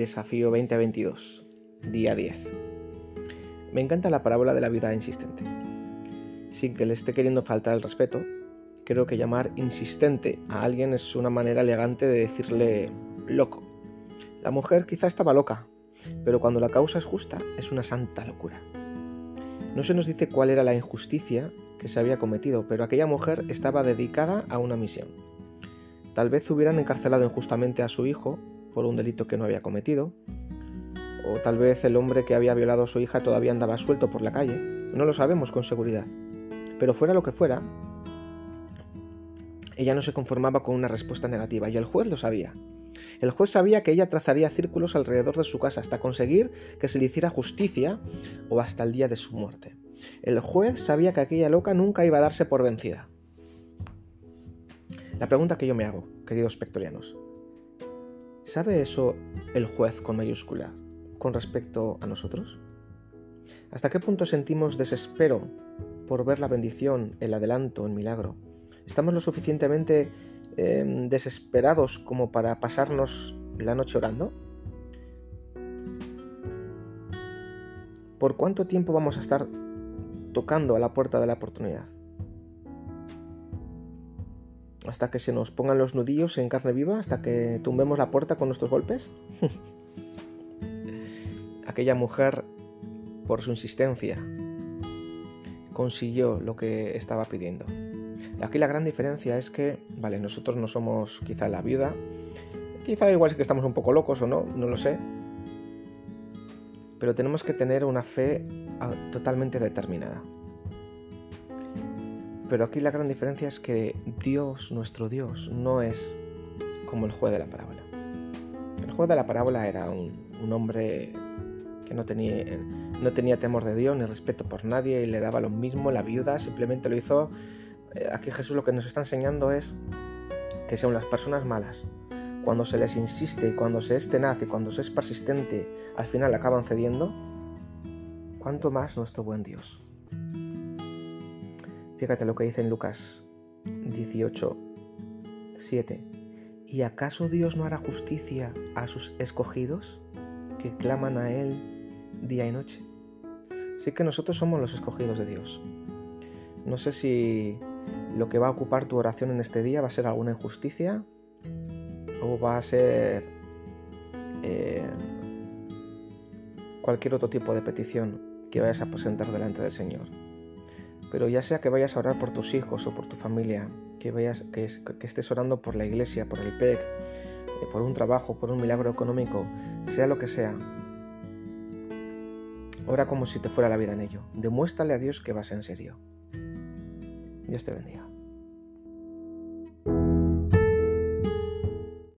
Desafío 2022, día 10. Me encanta la parábola de la vida insistente. Sin que le esté queriendo faltar el respeto, creo que llamar insistente a alguien es una manera elegante de decirle loco. La mujer quizá estaba loca, pero cuando la causa es justa, es una santa locura. No se nos dice cuál era la injusticia que se había cometido, pero aquella mujer estaba dedicada a una misión. Tal vez hubieran encarcelado injustamente a su hijo por un delito que no había cometido, o tal vez el hombre que había violado a su hija todavía andaba suelto por la calle, no lo sabemos con seguridad. Pero fuera lo que fuera, ella no se conformaba con una respuesta negativa y el juez lo sabía. El juez sabía que ella trazaría círculos alrededor de su casa hasta conseguir que se le hiciera justicia o hasta el día de su muerte. El juez sabía que aquella loca nunca iba a darse por vencida. La pregunta que yo me hago, queridos pectorianos, ¿sabe eso el juez con mayúscula con respecto a nosotros? ¿Hasta qué punto sentimos desespero por ver la bendición, el adelanto, el milagro? ¿Estamos lo suficientemente em, desesperados como para pasarnos la noche orando? ¿Por cuánto tiempo vamos a estar tocando a la puerta de la oportunidad? ¿Hasta que se nos pongan los nudillos en carne viva? ¿Hasta que tumbemos la puerta con nuestros golpes? Aquella mujer, por su insistencia, consiguió lo que estaba pidiendo. Aquí la gran diferencia es que, vale, nosotros no somos quizá la viuda, quizá igual es que estamos un poco locos o no, no lo sé, pero tenemos que tener una fe ah, totalmente determinada. Pero aquí la gran diferencia es que Dios, nuestro Dios, no es como el juez de la parábola. El juez de la parábola era un, hombre que no tenía, no tenía temor de Dios ni respeto por nadie y le daba lo mismo. La viuda simplemente lo hizo. Eh, aquí Jesús lo que nos está enseñando es que son las personas malas. Cuando se les insiste, cuando se es tenaz y cuando se es persistente, al final acaban cediendo. ¿Cuánto más nuestro buen Dios? Fíjate lo que dice en Lucas 18, 7. ¿Y acaso Dios no hará justicia a sus escogidos que claman a Él día y noche? Sí que nosotros somos los escogidos de Dios. No sé si lo que va a ocupar tu oración en este día va a ser alguna injusticia o va a ser eh, cualquier otro tipo de petición que vayas a presentar delante del Señor. Pero ya sea que vayas a orar por tus hijos o por tu familia, que, vayas, que, estés orando por la iglesia, por el PEC, eh, por un trabajo, por un milagro económico, sea lo que sea, ora como si te fuera la vida en ello. Demuéstrale a Dios que vas en serio. Dios te bendiga.